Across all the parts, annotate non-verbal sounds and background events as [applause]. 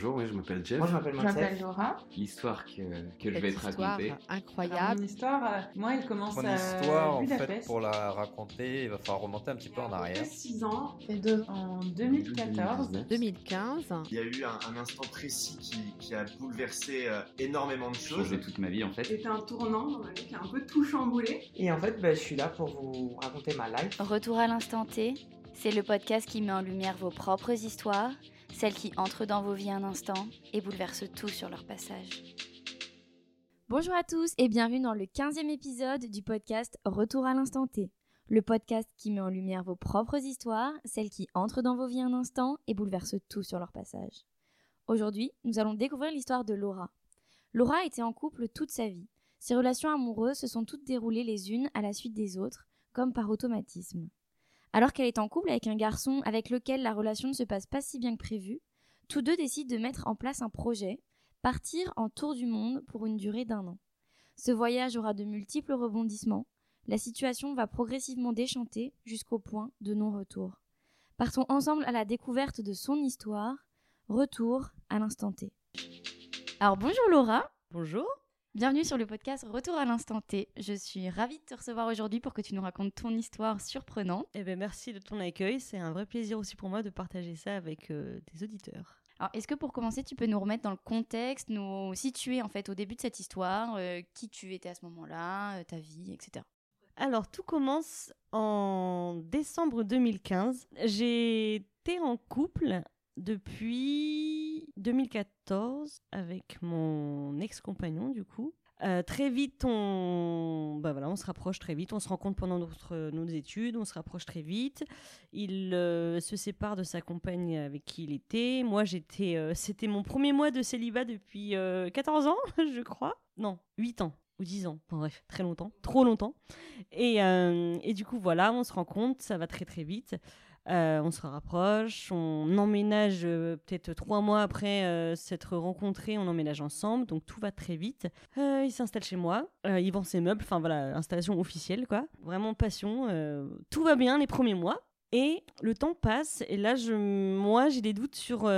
bonjour, oui, je m'appelle Jeff. Moi, je m'appelle Je m'appelle Matsef. Laura. L'histoire que, que je vais te raconter. Alors, incroyable. mon histoire, euh, moi, elle commence Mon à histoire, en fait, Budapest. pour la raconter, il va falloir remonter un petit peu en arrière. 6 ans, fait deux en 2014. 2015. Il y a eu un, un instant précis qui, qui a bouleversé euh, énormément de choses. Changé toute ma vie en fait. C'était un tournant dans ma vie qui a un peu tout chamboulé. Et en fait, bah, je suis là pour vous raconter ma life. Retour à l'instant T, c'est le podcast qui met en lumière vos propres histoires, celles qui entrent dans vos vies un instant et bouleversent tout sur leur passage. Bonjour à tous et bienvenue dans le 15e épisode du podcast Retour à l'instant T. Le podcast qui met en lumière vos propres histoires, celles qui entrent dans vos vies un instant et bouleversent tout sur leur passage. Aujourd'hui, nous allons découvrir l'histoire de Laura. Laura a été en couple toute sa vie. Ses relations amoureuses se sont toutes déroulées les unes à la suite des autres, comme par automatisme. Alors qu'elle est en couple avec un garçon avec lequel la relation ne se passe pas si bien que prévu, tous deux décident de mettre en place un projet, partir en tour du monde pour une durée d'un an. Ce voyage aura de multiples rebondissements, la situation va progressivement déchanter jusqu'au point de non-retour. Partons ensemble à la découverte de son histoire, retour à l'instant T. Alors bonjour Laura, Bonjour. Bienvenue sur le podcast Retour à l'instant T. Je suis ravie de te recevoir aujourd'hui pour que tu nous racontes ton histoire surprenante. Eh ben, merci de ton accueil. C'est un vrai plaisir aussi pour moi de partager ça avec euh, des auditeurs. Alors est-ce que pour commencer tu peux nous remettre dans le contexte, nous situer en fait au début de cette histoire, euh, qui tu étais à ce moment-là, euh, ta vie, etc. Alors, tout commence en décembre 2015. J'étais en couple depuis 2014 avec mon ex-compagnon, du coup. Euh, très vite, on... Bah voilà, on se rapproche très vite. On se rencontre pendant notre, nos études, on se rapproche très vite. Il euh, se sépare de sa compagne avec qui il était. Moi, j'étais, euh, c'était mon premier mois de célibat depuis euh, 14 ans, [laughs] je crois. Non, 8 ans ou 10 ans. Enfin, bref, très longtemps, trop longtemps. Et, et du coup, voilà, on se rend compte, ça va très très vite. Euh, on se rapproche, on emménage euh, peut-être trois mois après euh, s'être rencontrés, on emménage ensemble, donc tout va très vite. Il s'installe chez moi, il vend ses meubles, enfin voilà, installation officielle quoi. Vraiment passion, tout va bien les premiers mois. Et le temps passe, et là, je, moi, j'ai des doutes sur,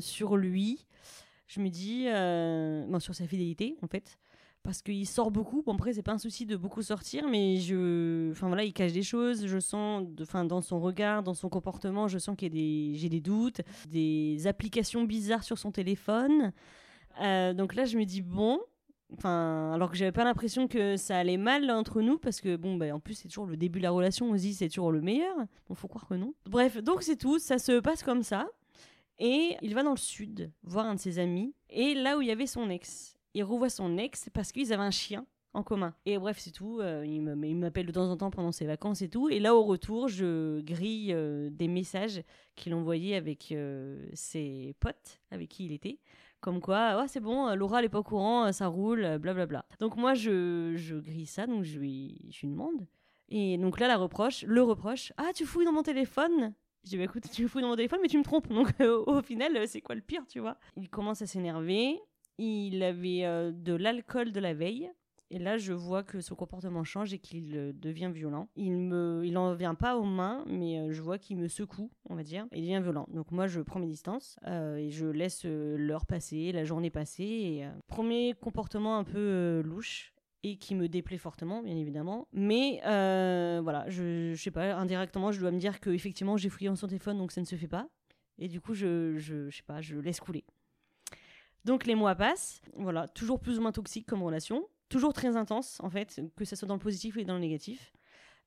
sur lui. Je me dis, bon, sur sa fidélité en fait parce qu'il sort beaucoup. Bon, après, c'est pas un souci de beaucoup sortir, mais je. Enfin, voilà, il cache des choses. Je sens, de- enfin, dans son regard, dans son comportement, je sens qu'il y a des. J'ai des doutes, des applications bizarres sur son téléphone. Euh, donc là, je me dis, bon. Enfin, alors que j'avais pas l'impression que ça allait mal entre nous, parce que bon, bah, en plus, c'est toujours le début de la relation, dit c'est toujours le meilleur. Bon, faut croire que non. Bref, donc c'est tout, ça se passe comme ça. Et il va dans le sud voir un de ses amis, et là où il y avait son ex il revoit son ex parce qu'ils avaient un chien en commun. Et bref, c'est tout. euh, il m'appelle de temps en temps pendant ses vacances et tout. Et là, au retour, je grille euh, des messages qu'il envoyait avec euh, ses potes avec qui il était. Comme quoi, ah, c'est bon, Laura, elle est pas au courant, ça roule, blablabla. Donc moi, je, grille ça, donc je lui, demande. Et donc là, la reproche, le reproche, ah, tu fouilles dans mon téléphone je dis, bah écoute, tu fouilles dans mon téléphone, mais tu me trompes. Donc au final, c'est quoi le pire, tu vois? Il commence à s'énerver il avait euh, de l'alcool de la veille. Et là, je vois que son comportement change et qu'il euh, devient violent. Il me, il en vient pas aux mains, mais euh, je vois qu'il me secoue, on va dire, et il devient violent. Donc moi, je prends mes distances et je laisse l'heure passer, la journée passer. Premier comportement un peu louche et qui me déplaît fortement, bien évidemment. Mais voilà, je, je sais pas, indirectement, je dois me dire que effectivement, j'ai fouillé dans son téléphone, donc ça ne se fait pas. Et du coup, je, je, je sais pas, je laisse couler. Donc les mois passent, voilà, toujours plus ou moins toxique comme relation, toujours très intense en fait, que ce soit dans le positif et dans le négatif.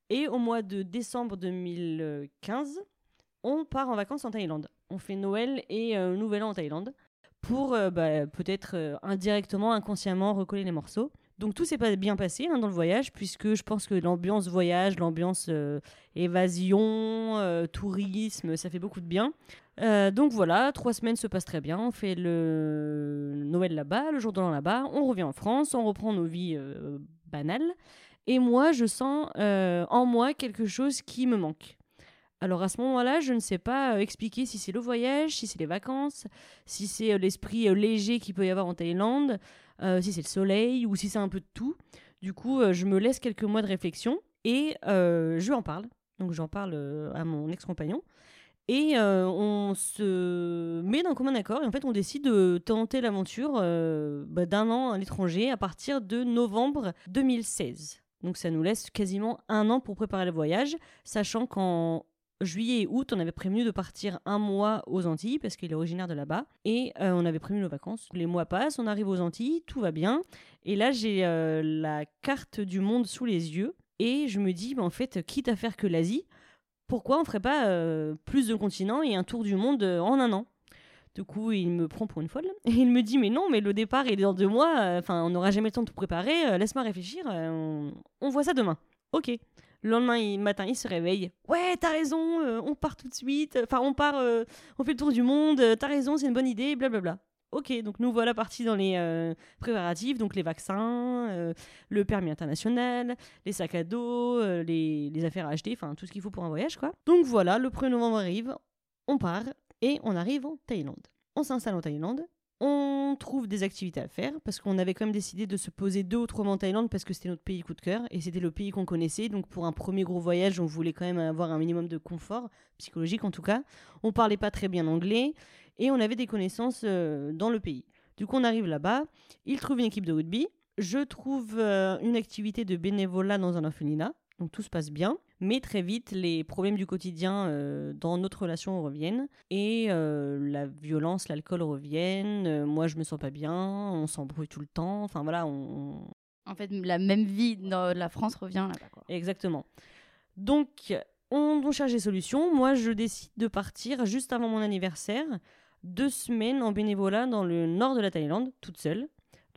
Et au mois de décembre 2015, on part en vacances en Thaïlande. On fait Noël et euh, Nouvel An en Thaïlande pour euh, bah, peut-être euh, indirectement, inconsciemment recoller les morceaux. Donc tout s'est pas bien passé hein, dans le voyage puisque je pense que l'ambiance voyage, l'ambiance évasion, tourisme, ça fait beaucoup de bien. Euh, donc voilà, trois semaines se passent très bien. On fait le Noël là-bas, le jour de l'an là-bas. On revient en France, on reprend nos vies euh, banales. Et moi, je sens euh, en moi quelque chose qui me manque. Alors à ce moment-là, je ne sais pas expliquer si c'est le voyage, si c'est les vacances, si c'est l'esprit léger qu'il peut y avoir en Thaïlande, si c'est le soleil ou si c'est un peu de tout. Du coup, je me laisse quelques mois de réflexion et je en parle. Donc j'en parle à mon ex-compagnon. Et on se met d'un commun accord et en fait on décide de tenter l'aventure bah, d'un an à l'étranger à partir de novembre 2016. Donc ça nous laisse quasiment un an pour préparer le voyage, sachant qu'en juillet et août, on avait prévenu de partir un mois aux Antilles parce qu'il est originaire de là-bas et on avait prévu nos vacances. Les mois passent, on arrive aux Antilles, tout va bien. Et là, j'ai la carte du monde sous les yeux et je me dis, en fait, quitte à faire que l'Asie, pourquoi on ferait pas euh, plus de continents et un tour du monde euh, en un an? Du coup, il me prend pour une folle. Et [laughs] il me dit, mais non, mais le départ, est dans deux mois. euh, Enfin, on n'aura jamais le temps de tout préparer. Laisse-moi réfléchir. on, voit ça demain. Ok. Le lendemain matin, il se réveille. Ouais, t'as raison, on part tout de suite. Enfin, on part, on fait le tour du monde. t'as raison, c'est une bonne idée, blablabla. Ok, donc nous voilà partis dans les euh, préparatifs, donc les vaccins, euh, le permis international, les sacs à dos, euh, les, affaires à acheter, enfin tout ce qu'il faut pour un voyage, quoi. Donc voilà, le 1er novembre arrive, on part et on arrive en Thaïlande. On s'installe en Thaïlande, on trouve des activités à faire parce qu'on avait quand même décidé de se poser deux ou trois mois en Thaïlande parce que c'était notre pays coup de cœur et c'était le pays qu'on connaissait. Donc pour un premier gros voyage, on voulait quand même avoir un minimum de confort psychologique en tout cas. On parlait pas très bien anglais et on avait des connaissances euh, dans le pays. Du coup, on arrive là-bas, il trouve une équipe de rugby, je trouve euh, une activité de bénévolat dans un orphelinat. Donc tout se passe bien, mais très vite les problèmes du quotidien euh, dans notre relation reviennent et euh, la violence, l'alcool reviennent. euh, moi je me sens pas bien, on s'embrouille tout le temps. Enfin voilà, on, En fait, la même vie dans la France revient là-bas. quoi. Exactement. Donc, on, on cherche des solutions. Moi, je décide de partir juste avant mon anniversaire, deux semaines en bénévolat dans le nord de la Thaïlande, toute seule,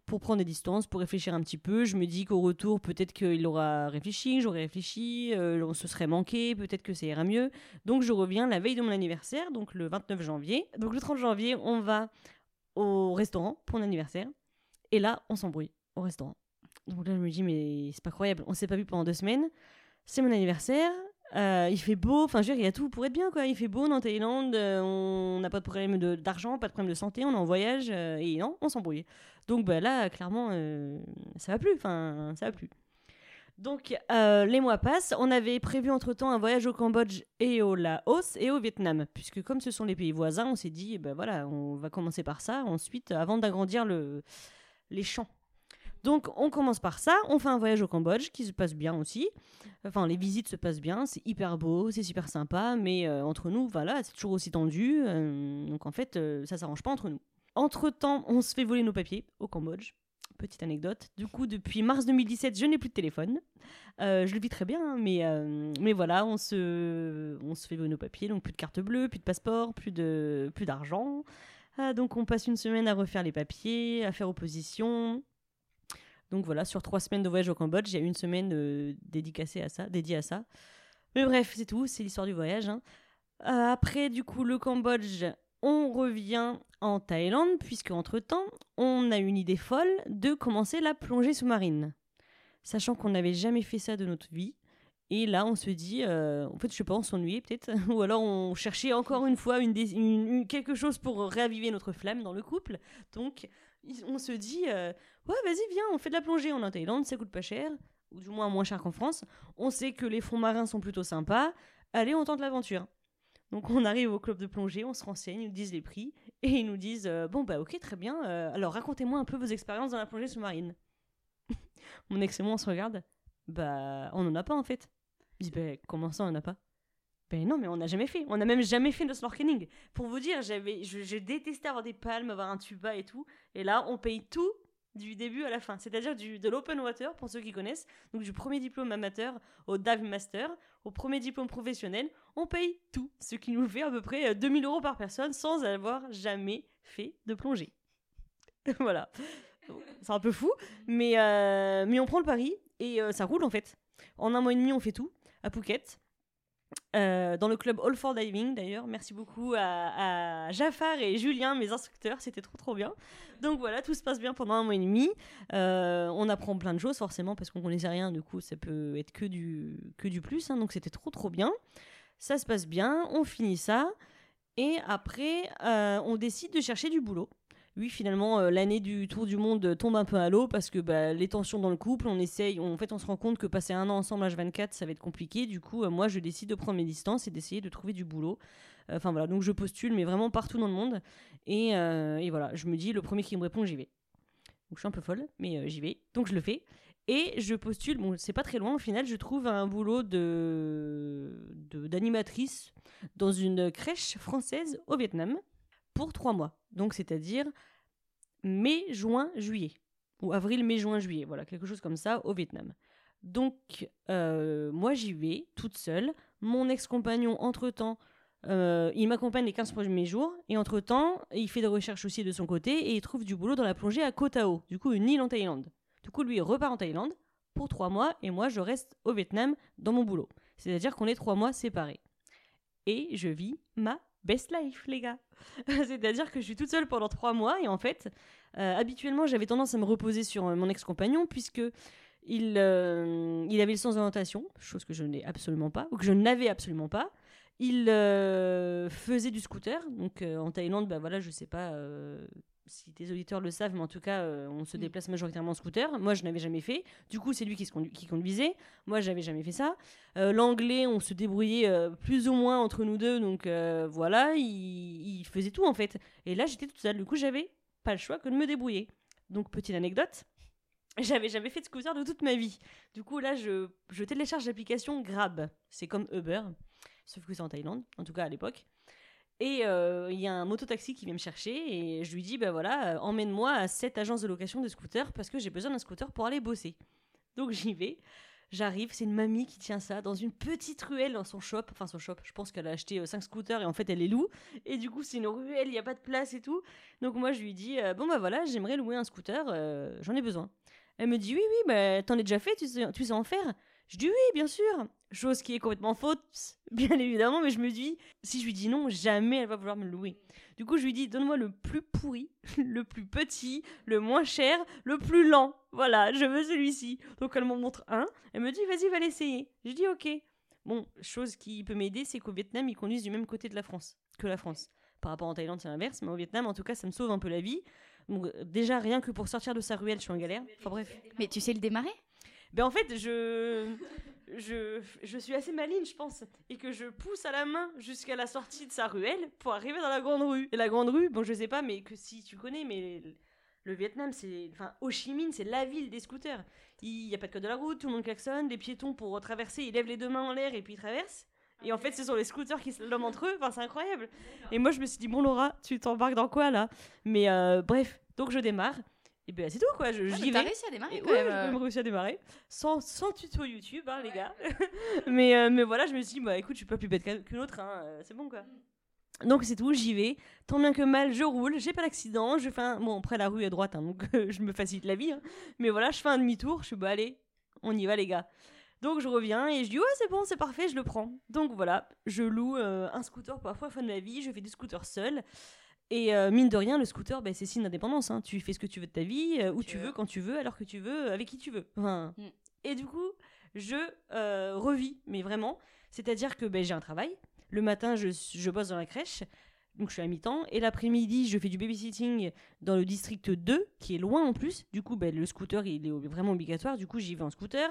pour prendre des distances, pour réfléchir un petit peu. Je me dis qu'au retour, peut-être qu'il aura réfléchi, j'aurais réfléchi, euh, on se serait manqué, peut-être que ça ira mieux. Donc, je reviens la veille de mon anniversaire, donc le 29 janvier. Donc, le 30 janvier, on va au restaurant pour mon anniversaire. Et là, on s'embrouille au restaurant. Donc là, je me dis, mais c'est pas croyable. On s'est pas vu pendant deux semaines. C'est mon anniversaire. Euh, il fait beau. Enfin, je il y a tout pour être bien, quoi. Il fait beau en Thaïlande. euh, on n'a pas de problème d'argent, pas de problème de santé. On est en voyage. euh, et non, on s'embrouille. Donc bah, là, clairement, ça va plus. Enfin, ça va plus. Donc, les mois passent. On avait prévu entre-temps un voyage au Cambodge et au Laos et au Vietnam. Puisque comme ce sont les pays voisins, on s'est dit, ben voilà, on va commencer par ça. Ensuite, avant d'agrandir le, les champs. Donc, on commence par ça. On fait un voyage au Cambodge qui se passe bien aussi. Enfin, les visites se passent bien. C'est hyper beau, c'est super sympa. Mais euh, entre nous, voilà, c'est toujours aussi tendu. euh, donc, en fait, euh, ça s'arrange pas entre nous. Entre-temps, on se fait voler nos papiers au Cambodge. Petite anecdote. Du coup, depuis mars 2017, je n'ai plus de téléphone. Je le vis très bien, hein, mais, mais voilà, on se, on se fait voler nos papiers. Donc, plus de carte bleue, plus de passeport, plus de plus d'argent. Ah, donc, on passe une semaine à refaire les papiers, à faire opposition. Donc voilà, sur trois semaines de voyage au Cambodge, il y a une semaine euh, dédicacée à ça, dédiée à ça. Mais bref, c'est tout, c'est l'histoire du voyage. hein. Euh, après, du coup, le Cambodge, on revient en Thaïlande, puisque entre-temps, on a une idée folle de commencer la plongée sous-marine. Sachant qu'on n'avait jamais fait ça de notre vie. Et là, on se dit, euh, en fait, je sais pas, on s'ennuyait peut-être, [laughs] ou alors on cherchait encore une fois quelque chose pour réaviver notre flamme dans le couple. Donc, on se dit, euh, ouais, vas-y, viens, on fait de la plongée. On en Thaïlande, ça coûte pas cher, ou du moins moins cher qu'en France. On sait que les fonds marins sont plutôt sympas. Allez, on tente l'aventure. Donc, on arrive au club de plongée, on se renseigne, ils nous disent les prix, et ils nous disent, euh, bon, bah, ok, très bien, euh, alors racontez-moi un peu vos expériences dans la plongée sous-marine. [laughs] Mon ex et moi, on se regarde, bah, on en a pas en fait. Je dis, bah, comment ça, on en a pas? Ben non, mais on n'a jamais fait. On n'a même jamais fait de snorkeling. Pour vous dire, j'avais, je, détestais avoir des palmes, avoir un tuba et tout. Et là, on paye tout du début à la fin. C'est-à-dire du, de l'open water, pour ceux qui connaissent. Donc du premier diplôme amateur au dive master, au premier diplôme professionnel. On paye tout. Ce qui nous fait à peu près euh, 2000 euros par personne sans avoir jamais fait de plongée. [laughs] voilà. C'est un peu fou. Mais, euh, mais on prend le pari et euh, ça roule en fait. En un mois et demi, on fait tout à Phuket. Euh, dans le club All for Diving d'ailleurs. Merci beaucoup à, Jafar et Julien, mes instructeurs, c'était trop trop bien. Donc voilà, tout se passe bien pendant un mois et demi. Euh, on apprend plein de choses forcément parce qu'on connaissait rien, du coup ça peut être que du, que du plus. hein. donc c'était trop trop bien. Ça se passe bien, on finit ça. Et après, euh, on décide de chercher du boulot. Oui, finalement, euh, l'année du tour du monde tombe un peu à l'eau parce que bah, les tensions dans le couple, on essaye, on- en fait, on se rend compte que passer un an ensemble H24, ça va être compliqué. Du coup, euh, moi, je décide de prendre mes distances et d'essayer de trouver du boulot Enfin voilà, donc je postule, mais vraiment partout dans le monde. Et, euh, et voilà, je me dis, le premier qui me répond, j'y vais. Donc je suis un peu folle, mais euh, j'y vais. Donc je le fais. Et je postule, bon, c'est pas très loin au final, je trouve un boulot de- d'animatrice dans une crèche française au Vietnam pour trois mois. Donc c'est-à-dire mai, juin, juillet. Ou avril, mai, juin, juillet. Voilà, quelque chose comme ça au Vietnam. Donc euh, moi j'y vais toute seule. Mon ex-compagnon, entre-temps, euh, il m'accompagne les 15 premiers jours. Et entre-temps, il fait des recherches aussi de son côté et il trouve du boulot dans la plongée à Koh Tao, du coup une île en Thaïlande. Du coup, lui, il repart en Thaïlande pour trois mois et moi, je reste au Vietnam dans mon boulot. C'est-à-dire qu'on est trois mois séparés. Et je vis ma best life, les gars. [laughs] C'est-à-dire que je suis toute seule pendant trois mois et en fait, euh, habituellement, j'avais tendance à me reposer sur euh, mon ex-compagnon puisque il, euh, il avait le sens d'orientation, chose que je n'ai absolument pas, ou que je n'avais absolument pas. Il faisait du scooter, donc en Thaïlande, bah voilà, je sais pas si tes auditeurs le savent, mais en tout cas, euh, on se déplace majoritairement en scooter. Moi, je n'avais jamais fait. Du coup, c'est lui qui, se condu- qui conduisait. Moi, j'avais jamais fait ça. Euh, L'anglais, on se débrouillait euh, plus ou moins entre nous deux, donc voilà, il, il faisait tout en fait. Et là, j'étais toute seule. Du coup, j'avais pas le choix que de me débrouiller. Donc, petite anecdote. [laughs] J'avais jamais fait de scooter de toute ma vie. Du coup, là, je, je télécharge l'application Grab. C'est comme Uber, sauf que c'est en Thaïlande, en tout cas à l'époque. Et euh, il y a un mototaxi qui vient me chercher et je lui dis bah voilà, euh, emmène-moi à cette agence de location de scooters parce que j'ai besoin d'un scooter pour aller bosser. Donc j'y vais. J'arrive, c'est une mamie qui tient ça dans une petite ruelle dans son shop. Enfin, son shop, je pense qu'elle a acheté 5 scooters et en fait elle les loue. Et du coup, c'est une ruelle, il n'y a pas de place et tout. Donc moi, je lui dis euh, Bon, bah voilà, j'aimerais louer un scooter, euh, j'en ai besoin. Elle me dit Oui, oui, bah t'en as déjà fait, tu sais, tu sais en faire Je dis Oui, bien sûr. Chose qui est complètement faute, bien évidemment, mais je me dis Si je lui dis non, jamais elle va vouloir me louer. Du coup, je lui dis Donne-moi le plus pourri, [laughs] le plus petit, le moins cher, le plus lent. Voilà, je veux celui-ci. Donc elle m'en montre un. Elle me dit Vas-y, va l'essayer. Je dis Ok. Bon, chose qui peut m'aider, c'est qu'au Vietnam, ils conduisent du même côté de la France que la France. Par rapport en Thaïlande, c'est l'inverse, mais au Vietnam, en tout cas, ça me sauve un peu la vie. Donc, euh, déjà, rien que pour sortir de sa ruelle, je suis en galère. Enfin bref. Mais tu sais le démarrer? Ben en fait, je, je, je suis assez maligne, je pense, et que je pousse à la main jusqu'à la sortie de sa ruelle pour arriver dans la grande rue. Et la grande rue, bon, je sais pas, mais que si tu connais, mais le Vietnam, c'est, enfin, Ho Chi Minh, c'est la ville des scooters. Il y a pas de code de la route, tout le monde klaxonne, les piétons pour traverser, ils lèvent les deux mains en l'air et puis ils traversent. Et en fait, ce sont les scooters qui se l'homme entre eux. Enfin, c'est incroyable. Et moi, je me suis dit, bon, Laura, tu t'embarques dans quoi là? Mais euh, bref, donc je démarre. Et ben c'est tout quoi. Je, j'y T'as vais. réussi à démarrer Et quand ouais, même. j'ai quand euh. même réussi à démarrer. Sans, sans tuto YouTube, hein, les gars. [laughs] mais, euh, mais voilà, je me suis dit, bah écoute, je suis pas plus bête qu'un- qu'une autre, hein, euh, c'est bon quoi. Donc c'est tout, j'y vais. Tant bien que mal, je roule, j'ai pas d'accident. Je fais un... Bon, après la rue est droite, hein, donc euh, [laughs] je me facilite la vie. hein. Mais voilà, je fais un demi-tour, je suis bah allez, on y va les gars. Donc je reviens et je dis ouais c'est bon c'est parfait je le prends. Donc voilà je loue euh, un scooter pour la première fois de ma vie je fais du scooter seul et euh, mine de rien le scooter bah, c'est signe d'indépendance hein. tu fais ce que tu veux de ta vie euh, où tu veux quand tu veux alors que tu veux avec qui tu veux. Enfin, Mm. Et du coup je euh, revis mais vraiment c'est à dire que bah, j'ai un travail le matin je, je bosse dans la crèche donc je suis à mi-temps et l'après-midi je fais du babysitting dans le district 2 qui est loin en plus du coup bah, le scooter il est vraiment obligatoire du coup j'y vais en scooter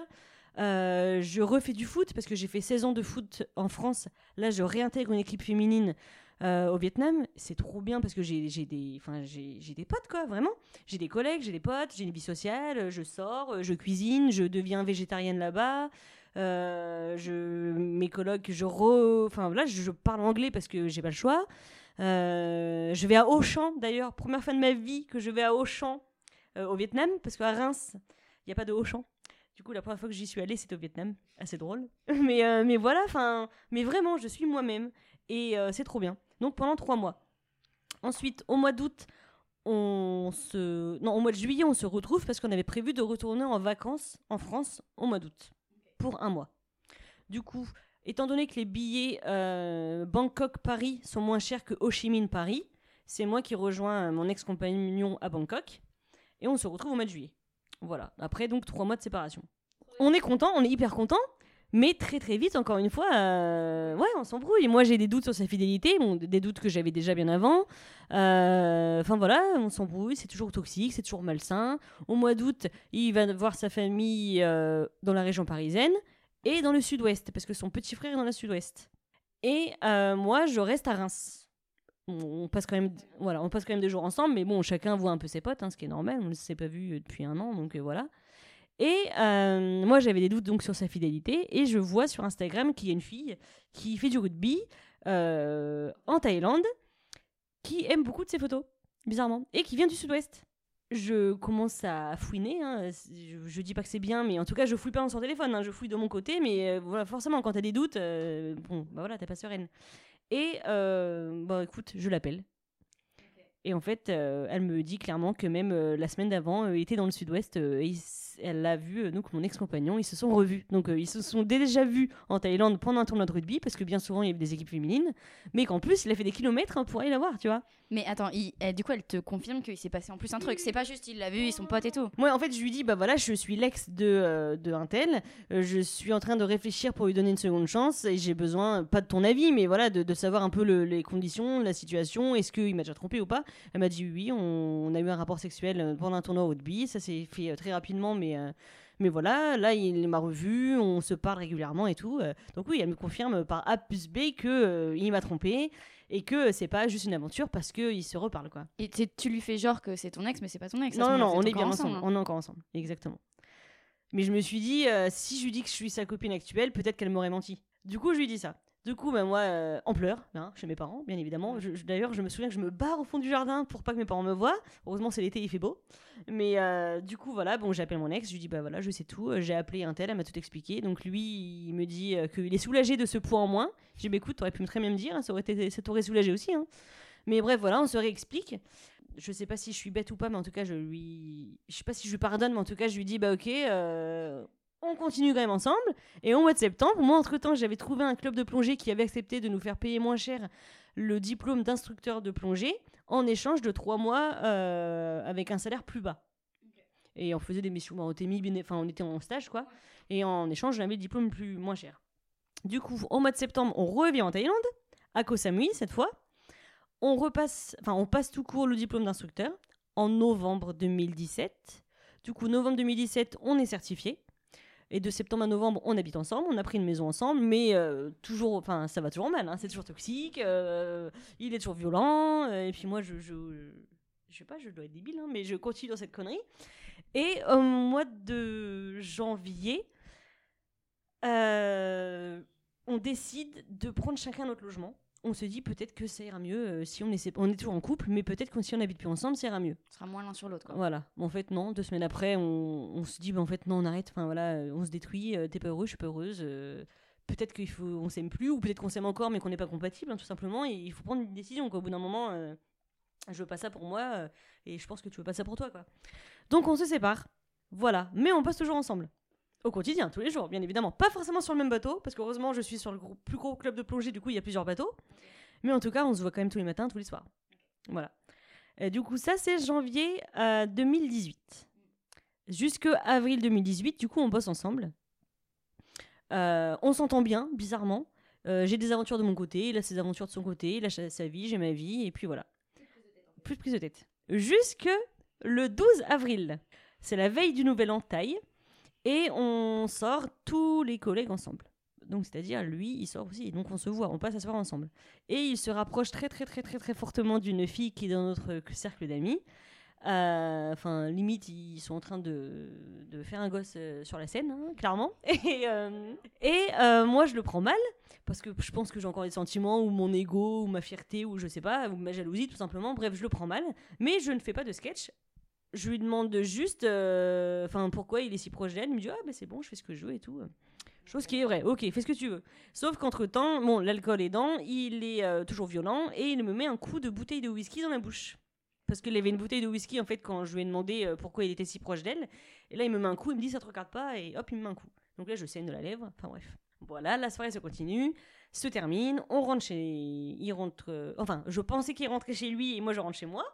je refais du foot parce que j'ai fait 16 ans de foot en France. Là, je réintègre une équipe féminine euh, au Vietnam. C'est trop bien parce que j'ai des, des potes, quoi, vraiment. J'ai des collègues, j'ai des potes, j'ai une vie sociale, je sors, je cuisine, je deviens végétarienne là-bas. Euh, mes collègues, je re, enfin là, je, parle anglais parce que j'ai pas le choix. Euh, je vais à Auchan d'ailleurs, première fois de ma vie que je vais à Auchan au Vietnam parce qu'à Reims, il n'y a pas de Auchan. Du coup, la première fois que j'y suis allée, c'était au Vietnam. Assez drôle. [laughs] mais, mais voilà, enfin, mais vraiment, je suis moi-même. Et c'est trop bien. Donc pendant trois mois. Ensuite, au mois d'août, on se. Non, au mois de juillet, on se retrouve parce qu'on avait prévu de retourner en vacances en France au mois d'août. Pour un mois. Du coup, étant donné que les billets euh, Bangkok-Paris sont moins chers que Ho Chi Minh-Paris, c'est moi qui rejoins mon ex-compagnon à Bangkok. Et on se retrouve au mois de juillet. Voilà. Après, donc, trois mois de séparation. On est content, on est hyper content. Mais très très vite, encore une fois, euh, ouais, on s'embrouille. Moi, j'ai des doutes sur sa fidélité, des doutes que j'avais déjà bien avant. Euh, Enfin voilà, on s'embrouille, c'est toujours toxique, c'est toujours malsain. Au mois d'août, il va voir sa famille euh, dans la région parisienne et dans le sud-ouest, parce que son petit frère est dans le sud-ouest. Et moi, je reste à Reims. On, passe quand même, voilà, on passe quand même des jours ensemble, mais bon, chacun voit un peu ses potes, hein, ce qui est normal. On ne s'est pas vu depuis un an, donc voilà. Et euh, moi, j'avais des doutes donc sur sa fidélité, et je vois sur Instagram qu'il y a une fille qui fait du rugby euh, en Thaïlande, qui aime beaucoup de ses photos, bizarrement, et qui vient du Sud-Ouest. Je commence à fouiner, hein, je, je dis pas que c'est bien, mais en tout cas, je fouille pas dans son téléphone, hein, je fouille de mon côté, mais euh, voilà, forcément, quand t'as des doutes, bon, bah voilà, t'es pas sereine. Et bah écoute, je l'appelle. Et en fait, euh, elle me dit clairement que même euh, la semaine d'avant, euh, il était dans le sud-ouest euh, et il s- elle l'a vu, euh, donc mon ex-compagnon, ils se sont revus. Donc euh, ils se sont déjà vus en Thaïlande pendant un tournoi de rugby, parce que bien souvent il y avait des équipes féminines, mais qu'en plus il a fait des kilomètres hein, pour aller la voir, tu vois. Mais attends, il- eh, du coup, elle te confirme qu'il s'est passé en plus un truc. C'est pas juste il l'a vu, ils sont potes et tout. Moi, en fait, je lui dis, bah voilà, je suis l'ex de, euh, de un tel, euh, je suis en train de réfléchir pour lui donner une seconde chance, et j'ai besoin, pas de ton avis, mais voilà, de, de savoir un peu le- les conditions, la situation, est-ce qu'il m'a déjà trompé ou pas Elle m'a dit oui, on, on a eu un rapport sexuel euh, pendant un tournoi au rugby, ça s'est fait euh, très rapidement, mais, euh, mais voilà, là, il m'a revu, on se parle régulièrement et tout. donc oui, elle me confirme par A plus B que euh, il m'a trompé, et que c'est pas juste une aventure parce qu'ils se reparlent, quoi. Et tu lui fais genre que c'est ton ex, mais c'est pas ton ex. Non, non, non, on est bien ensemble. hein. On est encore ensemble, exactement. Mais je me suis dit, euh, si je lui dis que je suis sa copine actuelle, peut-être qu'elle m'aurait menti. Du coup, je lui dis ça. Du coup, bah, moi, euh, en pleurs, hein, chez mes parents, bien évidemment. Je- je- D'ailleurs, je me souviens que je me barre au fond du jardin pour pas que mes parents me voient. Heureusement, c'est l'été, il fait beau. Mais euh, du coup, voilà, bon, j'appelle mon ex, je lui dis, bah voilà, je sais tout. J'ai appelé un tel, elle m'a tout expliqué. Donc lui, il me dit euh, qu'il est soulagé de ce poids en moins. J'ai dit, bah écoute, t'aurais pu me très bien me dire, hein, ça, aurait été, ça t'aurait soulagé aussi. hein. Mais bref, voilà, on se réexplique je sais pas si je suis bête ou pas, mais en tout cas, je lui. Je sais pas si je lui pardonne, mais en tout cas, je lui dis bah ok, euh, on continue quand même ensemble. Et au mois de septembre, moi, entre temps, j'avais trouvé un club de plongée qui avait accepté de nous faire payer moins cher le diplôme d'instructeur de plongée en échange de trois mois euh, avec un salaire plus bas. Et on faisait des missions, on était, mis béné- enfin, on était en stage, quoi. Et en échange, j'avais le diplôme plus moins cher. Du coup, au mois de septembre, on revient en Thaïlande, à Koh Samui cette fois on repasse, enfin on passe tout court le diplôme d'instructeur en novembre 2017. Du coup, novembre 2017, on est certifié. Et de septembre à novembre, on habite ensemble, on a pris une maison ensemble, mais euh, toujours, enfin ça va toujours mal, hein, c'est toujours toxique, euh, il est toujours violent, euh, et puis moi je, je, je sais pas, je dois être débile, hein, mais je continue dans cette connerie. Et au mois de janvier, on décide de prendre chacun notre logement on se dit peut-être que ça ira mieux euh, si on est, on est toujours en couple, mais peut-être que si on habite plus ensemble, ça ira mieux. Ce sera moins l'un sur l'autre. Voilà. Bon, en fait, non. Deux semaines après, on, on se dit, bah, en fait, non, on arrête. Enfin, voilà, euh, on se détruit. euh, T'es pas heureux, je suis pas heureuse. euh, peut-être qu'il faut, on s'aime plus, ou peut-être qu'on s'aime encore, mais qu'on n'est pas compatible, hein, tout simplement. Et il faut prendre une décision. Quoi. Au bout d'un moment, je veux pas ça pour moi, et je pense que tu veux pas ça pour toi, quoi. Donc, on se sépare. Voilà. Mais on passe toujours ensemble. Au quotidien, tous les jours, bien évidemment. Pas forcément sur le même bateau, parce qu'heureusement, je suis sur le gros- plus gros club de plongée, du coup, il y a plusieurs bateaux. Mais en tout cas, on se voit quand même tous les matins, tous les soirs. Voilà. Et du coup, ça, c'est janvier euh, 2018. Jusque avril 2018, du coup, on bosse ensemble. Euh, on s'entend bien, bizarrement. Euh, j'ai des aventures de mon côté, il a ses aventures de son côté, il a sa vie, j'ai ma vie, et puis voilà. Plus de prise de tête. Jusque le 12 avril. C'est la veille du nouvel an taille, et on sort tous les collègues ensemble. Donc, c'est-à-dire, lui, il sort aussi. Donc, on se voit, on passe à se voir ensemble. Et il se rapproche très, très, très, très, très fortement d'une fille qui est dans notre cercle d'amis. Euh, Enfin, limite, ils sont en train de, de faire un gosse euh, sur la scène, hein, clairement. [laughs] Et, euh, et moi, je le prends mal, parce que je pense que j'ai encore des sentiments, ou mon ego, ou ma fierté, ou je sais pas, ou ma jalousie, tout simplement. Bref, je le prends mal. Mais je ne fais pas de sketch. Je lui demande juste enfin pourquoi il est si proche d'elle. Il me dit Ah, ben c'est bon, je fais ce que je veux et tout. Chose qui est vraie. Ok, fais ce que tu veux. Sauf qu'entre temps, bon, l'alcool aidant, il est euh, toujours violent et il me met un coup de bouteille de whisky dans la bouche. Parce qu'il avait une bouteille de whisky en fait quand je lui ai demandé euh, pourquoi il était si proche d'elle. Et là, il me met un coup, il me dit ça te regarde pas et hop, il me met un coup. Donc là, je saigne de la lèvre. Enfin bref. Voilà, la soirée se continue, se termine. On rentre chez. Il rentre. euh, Enfin, je pensais qu'il rentrait chez lui et moi je rentre chez moi.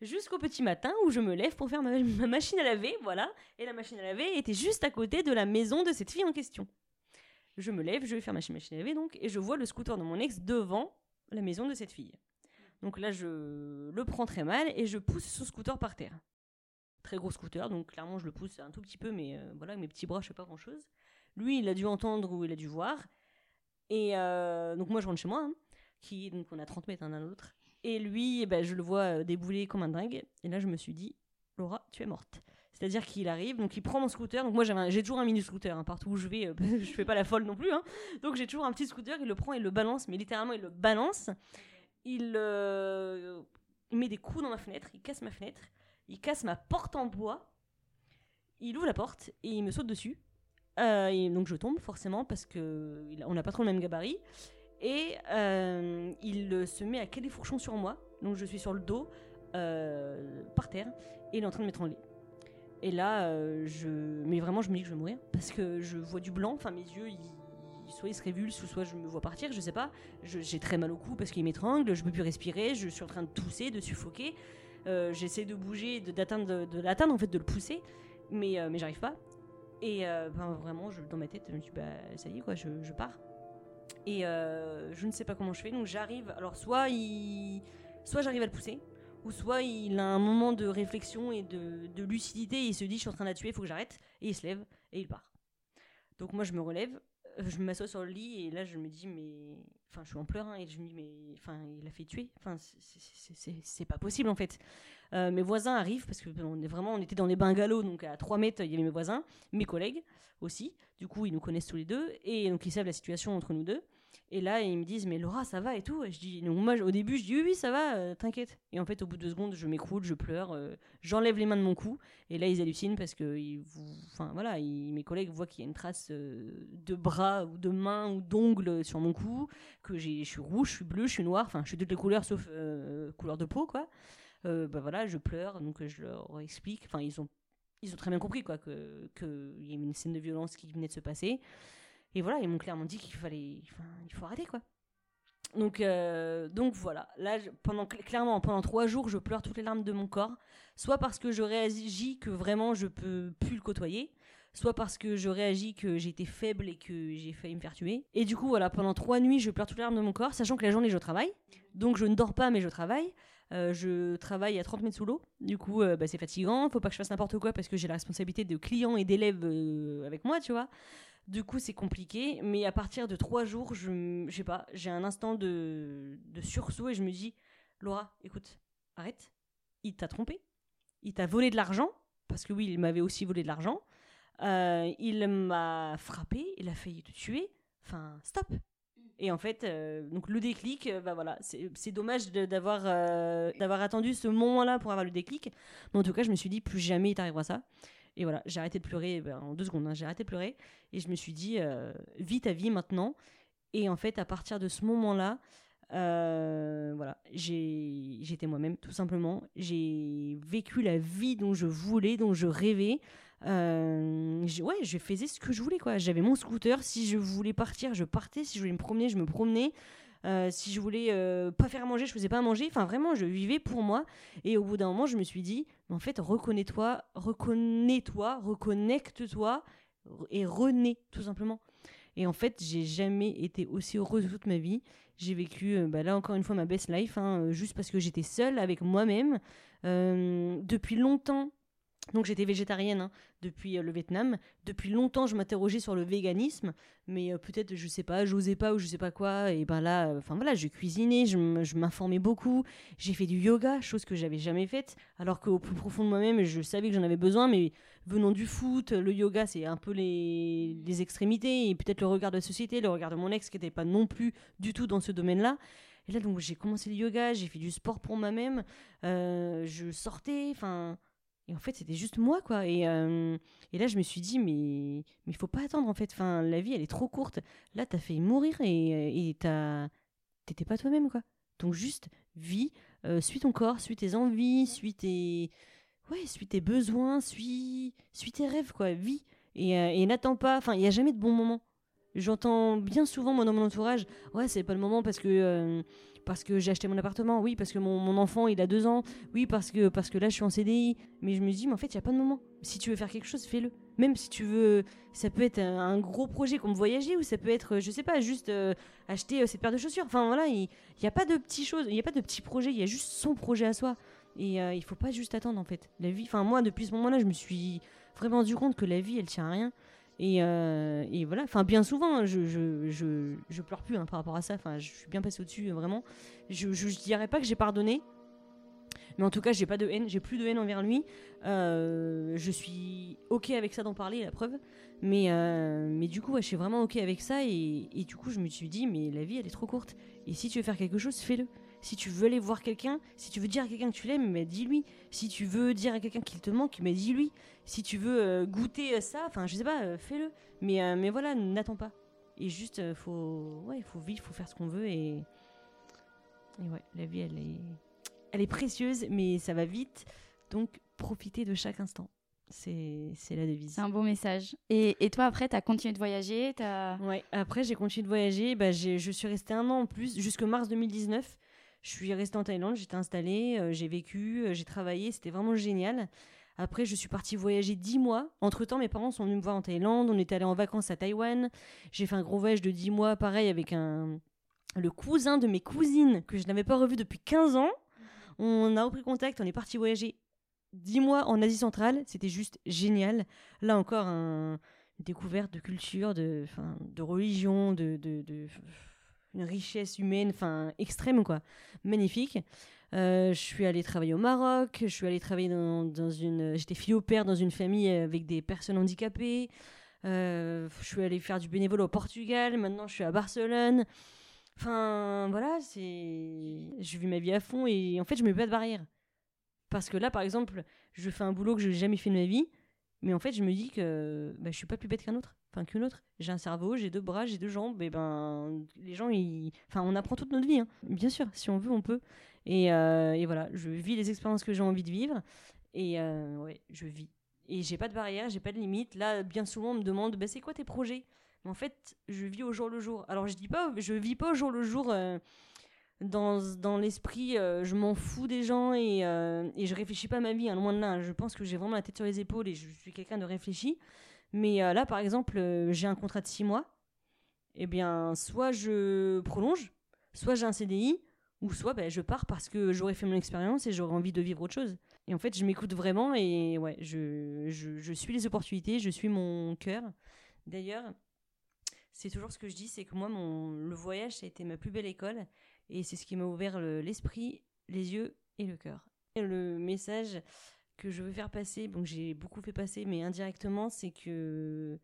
Jusqu'au petit matin où je me lève pour faire ma machine à laver, voilà. Et la machine à laver était juste à côté de la maison de cette fille en question. Je me lève, je vais faire ma machine à laver donc, et je vois le scooter de mon ex devant la maison de cette fille. Donc là, je le prends très mal et je pousse ce scooter par terre. Très gros scooter, donc clairement, je le pousse un tout petit peu, mais euh, voilà, mes petits bras, je fais pas grand chose. Lui, il a dû entendre ou il a dû voir. Et euh, donc moi je rentre chez moi, hein, qui donc on a 30 mètres l'un à l'autre. Et lui, eh ben, je le vois euh, débouler comme un dingue. Et là je me suis dit, Laura, tu es morte. C'est-à-dire qu'il arrive, donc il prend mon scooter. Donc moi j'ai toujours un mini scooter hein, partout où je vais, euh, [laughs] je fais pas la folle non plus. hein. Donc j'ai toujours un petit scooter, il le prend, il le balance, mais littéralement il le balance. Il, euh, il met des coups dans ma fenêtre, il casse ma fenêtre, il casse ma porte en bois. Il ouvre la porte et il me saute dessus. Euh, donc je tombe forcément parce que il a- on n'a pas trop le même gabarit. Et euh, il se met à caler fourchon sur moi. Donc je suis sur le dos, par terre, et il est en train de m'étrangler. Et là, euh, je... mais vraiment, je me dis que je vais mourir parce que je vois du blanc. Enfin, mes yeux, soit ils se révulsent, soit je me vois partir. Je sais pas. J'ai très mal au cou parce qu'il m'étrangle. Je peux plus respirer. Je suis en train de tousser, de suffoquer. Euh, J'essaie de bouger, de, d'atteindre, de, l'atteindre en fait, de le pousser, mais euh, mais j'arrive pas. Et ben, vraiment, je, dans ma tête, je me dis bah ça y est quoi, je, pars. Et je ne sais pas comment je fais, donc j'arrive. Alors soit il, soit j'arrive à le pousser, ou soit il a un moment de réflexion et de, lucidité. Et il se dit je suis en train de la tuer, il faut que j'arrête. Et il se lève et il part. Donc moi je me relève, euh, je m'assois sur le lit et là je me dis mais, enfin je suis en pleurs hein, et je me dis mais, enfin il a fait tuer. Enfin c'est- pas possible en fait. Euh, mes voisins arrivent parce que on est vraiment on était dans des bungalows donc à 3 mètres il y avait mes voisins, mes collègues aussi. Du coup ils nous connaissent tous les deux et donc ils savent la situation entre nous deux. Et là, ils me disent, mais Laura, ça va et tout. Et je dis, donc moi, au début, je dis, oui, oui, ça va, euh, t'inquiète. Et en fait, au bout de deux secondes, je m'écroule, je pleure, euh, j'enlève les mains de mon cou. Et là, ils hallucinent parce que, ils, enfin, voilà, mes collègues voient qu'il y a une trace euh, de bras ou de mains ou d'ongles sur mon cou, que je suis rouge, je suis bleu, je suis noir, enfin, je suis toutes les couleurs sauf couleur de peau, quoi. Bah voilà, je pleure, donc je leur explique. Enfin, ils ont, ils ont très bien compris, quoi, qu'il y a une scène de violence qui venait de se passer. Et voilà, ils m'ont clairement dit qu'il fallait, enfin, il faut arrêter quoi. Donc, euh, donc voilà. Là, pendant clairement pendant trois jours, je pleure toutes les larmes de mon corps, soit parce que je réagis que vraiment je peux plus le côtoyer, soit parce que je réagis que été faible et que j'ai failli me faire tuer. Et du coup, voilà, pendant trois nuits, je pleure toutes les larmes de mon corps, sachant que la journée je travaille, donc je ne dors pas mais je travaille. Euh, je travaille à 30 mètres sous l'eau, du coup euh, bah, c'est fatigant, faut pas que je fasse n'importe quoi parce que j'ai la responsabilité de clients et d'élèves euh, avec moi, tu vois. Du coup, c'est compliqué, mais à partir de trois jours, je, sais pas, j'ai un instant de, de sursaut et je me dis, Laura, écoute, arrête, il t'a trompé, il t'a volé de l'argent, parce que oui, il m'avait aussi volé de l'argent, Euh, il m'a frappé, il a failli te tuer, enfin, stop. Et en fait, euh, donc le déclic, euh, bah voilà, c'est dommage d'avoir euh, d'avoir attendu ce moment-là pour avoir le déclic. Mais en tout cas, je me suis dit, plus jamais il t'arrivera ça. Et voilà, j'ai arrêté de pleurer ben, en deux secondes, hein, j'ai arrêté de pleurer. Et je me suis dit, euh, vis ta vie maintenant. Et en fait, à partir de ce moment-là, euh, voilà, j'étais moi-même, tout simplement. J'ai vécu la vie dont je voulais, dont je rêvais. Euh, ouais, je faisais ce que je voulais, quoi. J'avais mon scooter. Si je voulais partir, je partais. Si je voulais me promener, je me promenais. Euh, si je voulais euh, pas faire manger, je faisais pas manger. Enfin, vraiment, je vivais pour moi. Et au bout d'un moment, je me suis dit, en fait, reconnais-toi, reconnais-toi, reconnecte-toi et renais, tout simplement. Et en fait, j'ai jamais été aussi heureuse toute ma vie. J'ai vécu, euh, bah, là encore une fois, ma best life, hein, juste parce que j'étais seule avec moi-même. Depuis longtemps, donc j'étais végétarienne hein, depuis euh, le Vietnam. Depuis longtemps, je m'interrogeais sur le véganisme, mais euh, peut-être, je sais pas, j'osais pas ou je sais pas quoi. Et ben là, euh, enfin voilà, je cuisinais, je m'informais beaucoup. J'ai fait du yoga, chose que j'avais jamais faite, alors qu'au plus profond de moi-même, je savais que j'en avais besoin, mais venant du foot, le yoga, c'est un peu les, extrémités, et peut-être le regard de la société, le regard de mon ex qui n'était pas non plus du tout dans ce domaine-là. Et là, donc, j'ai commencé le yoga, j'ai fait du sport pour moi-même, euh, je sortais, enfin. Et en fait, c'était juste moi, quoi. Et, euh, et là, je me suis dit, mais il faut pas attendre, en fait. Enfin, la vie, elle est trop courte. Là, t'as fait mourir et t'as- t'étais pas toi-même, quoi. Donc, juste, vis, euh, suis ton corps, suis tes envies, suis tes. Ouais, suis tes besoins, suis, suis tes rêves, quoi. Vis. Et, euh, et n'attends pas. Enfin, il n'y a jamais de bon moment. J'entends bien souvent, moi, dans mon entourage, ouais, c'est pas le moment parce que. euh, parce que j'ai acheté mon appartement, oui, parce que mon, mon enfant il a deux ans, oui, parce que, parce que là je suis en CDI. Mais je me dis, mais en fait, il n'y a pas de moment. Si tu veux faire quelque chose, fais-le. Même si tu veux. Ça peut être un, gros projet comme voyager, ou ça peut être, je sais pas, juste euh, acheter euh, cette paire de chaussures. Enfin voilà, il n'y a pas de petites choses, il n'y a pas de petits projets, il y a juste son projet à soi. Et il faut pas juste attendre en fait. La vie, enfin moi, depuis ce moment-là, je me suis vraiment rendu compte que la vie, elle tient à rien. Et, euh, et voilà, enfin bien souvent, hein, je, pleure plus hein, par rapport à ça. Enfin, je suis bien passée au-dessus, euh, vraiment. Je, dirais pas que j'ai pardonné, mais en tout cas, j'ai pas de haine, j'ai plus de haine envers lui. Euh, je suis ok avec ça d'en parler, la preuve. Mais, mais du coup, ouais, je suis vraiment ok avec ça. Et, et du coup, je me suis dit, mais la vie, elle est trop courte. Et si tu veux faire quelque chose, fais-le. Si tu veux aller voir quelqu'un, si tu veux dire à quelqu'un que tu l'aimes, mais dis-lui. Si tu veux dire à quelqu'un qu'il te manque, mais dis-lui. Si tu veux euh, goûter ça, enfin, je sais pas, euh, fais-le. Mais, euh, mais voilà, n'attends pas. Et juste, euh, faut, ouais, faut vivre, faut faire ce qu'on veut. Et, et ouais, la vie, elle est, elle est précieuse, mais ça va vite. Donc, profitez de chaque instant. C'est la devise. C'est un beau message. Et, et toi, après, tu as continué de voyager t'as- Ouais, après j'ai continué de voyager. Bah, j'ai- je suis restée un an en plus, jusque mars 2019. Je suis restée en Thaïlande, j'étais installée, euh, j'ai vécu, euh, j'ai travaillé, c'était vraiment génial. Après, je suis partie voyager 10 mois. Entre-temps, mes parents sont venus me voir en Thaïlande, on était allés en vacances à Taïwan. J'ai fait un gros voyage de 10 mois, pareil, avec un... le cousin de mes cousines que je n'avais pas revu depuis 15 ans. On a repris contact, on est parti voyager 10 mois en Asie centrale, c'était juste génial. Là encore, un, une découverte de culture, de, enfin, de religion, de, de, de- une richesse humaine, enfin extrême quoi, magnifique. Euh, je suis allée travailler au Maroc, je suis allée travailler dans, une, j'étais fille au père dans une famille avec des personnes handicapées. Euh, je suis allée faire du bénévolat au Portugal. Maintenant, je suis à Barcelone. Enfin, voilà, c'est, je vis ma vie à fond et en fait, je me mets pas de barrière. Parce que là, par exemple, je fais un boulot que je n'ai jamais fait de ma vie, mais en fait, je me dis que bah, je suis pas plus bête qu'un autre, qu'une autre. J'ai un cerveau, j'ai deux bras, j'ai deux jambes, et ben les gens, ils... enfin, on apprend toute notre vie, hein. bien sûr, si on veut, on peut. Et, euh, et voilà, je vis les expériences que j'ai envie de vivre, et euh, ouais, je vis. Et j'ai pas de barrière, j'ai pas de limite. Là, bien souvent, on me demande, bah, c'est quoi tes projets? Mais en fait, je vis au jour le jour. Alors, je dis pas, je vis pas au jour le jour. euh, dans, dans l'esprit, je m'en fous des gens et, et je réfléchis pas à ma vie, hein, loin de là. Je pense que j'ai vraiment la tête sur les épaules et je suis quelqu'un de réfléchi. Mais euh, là, par exemple, euh, j'ai un contrat de six mois. Eh bien, soit je prolonge, soit j'ai un CDI, ou soit ben, je pars parce que j'aurais fait mon expérience et j'aurais envie de vivre autre chose. Et en fait, je m'écoute vraiment et ouais, je, suis les opportunités, je suis mon cœur. D'ailleurs, c'est toujours ce que je dis, c'est que moi, mon, le voyage, ça a été ma plus belle école. Et c'est ce qui m'a ouvert le- l'esprit, les yeux et le cœur. Et le message que je veux faire passer, que j'ai beaucoup fait passer, mais indirectement, c'est que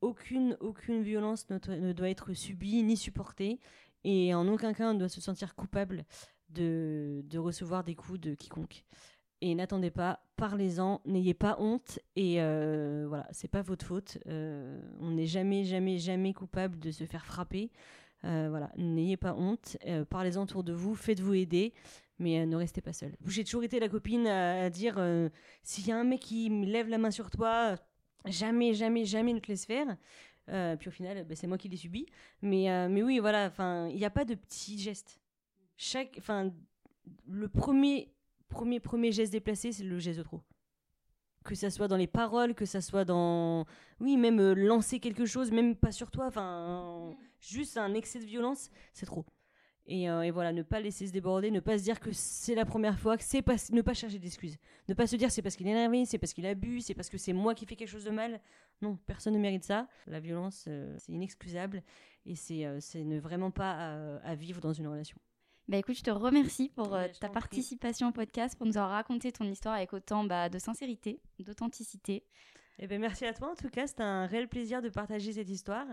aucune, aucune violence ne, ne doit être subie ni supportée. Et en aucun cas, on ne doit se sentir coupable de, de recevoir des coups de quiconque. Et n'attendez pas, parlez-en, n'ayez pas honte. Et euh, voilà, c'est pas votre faute. Euh, on n'est jamais, jamais, jamais coupable de se faire frapper. Euh, voilà, n'ayez pas honte, euh, parlez-en autour de vous, faites-vous aider, mais euh, ne restez pas seul. J'ai toujours été la copine à, à dire euh, s'il y a un mec qui me lève la main sur toi, jamais, jamais, jamais ne te laisse faire. Euh, puis au final, bah, c'est moi qui l'ai subi. Mais, mais oui, voilà, il n'y a pas de petits gestes. Chaque, le premier, premier, premier geste déplacé, c'est le geste de trop. Que ça soit dans les paroles, que ça soit dans, oui, même lancer quelque chose, même pas sur toi, enfin, juste un excès de violence, c'est trop. Et, euh, et voilà, ne pas laisser se déborder, ne pas se dire que c'est la première fois, que c'est pas, ne pas chercher d'excuses. Ne pas se dire c'est parce qu'il est énervé, c'est parce qu'il abuse, c'est parce que c'est moi qui fais quelque chose de mal. Non, personne ne mérite ça. La violence, euh, c'est inexcusable et c'est euh, ne vraiment pas à, à vivre dans une relation. Bah écoute, je te remercie pour euh, Ouais, ta participation au podcast, pour nous avoir raconté ton histoire avec autant bah, de sincérité, d'authenticité. Eh ben, merci à toi en tout cas, c'était un réel plaisir de partager cette histoire.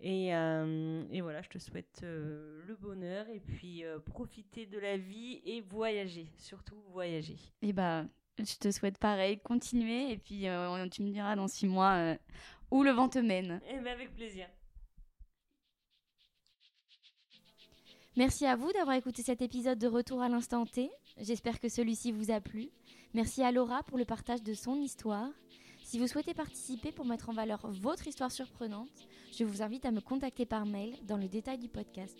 Et, euh, et voilà, je te souhaite euh, le bonheur et puis euh, profiter de la vie et voyager, surtout voyager. Et bah, je te souhaite pareil, continuer, et puis euh, tu me diras dans six mois euh, où le vent te mène. Eh ben, avec plaisir. Merci à vous d'avoir écouté cet épisode de Retour à l'instant T. J'espère que celui-ci vous a plu. Merci à Laura pour le partage de son histoire. Si vous souhaitez participer pour mettre en valeur votre histoire surprenante, je vous invite à me contacter par mail dans le détail du podcast.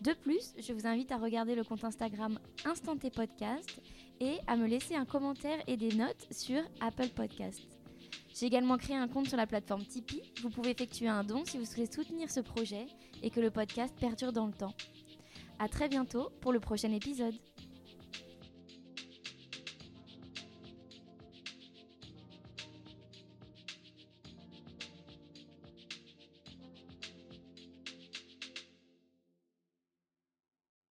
De plus, je vous invite à regarder le compte Instagram Instant T Podcast et à me laisser un commentaire et des notes sur Apple Podcast. J'ai également créé un compte sur la plateforme Tipeee. Vous pouvez effectuer un don si vous souhaitez soutenir ce projet et que le podcast perdure dans le temps. À très bientôt pour le prochain épisode.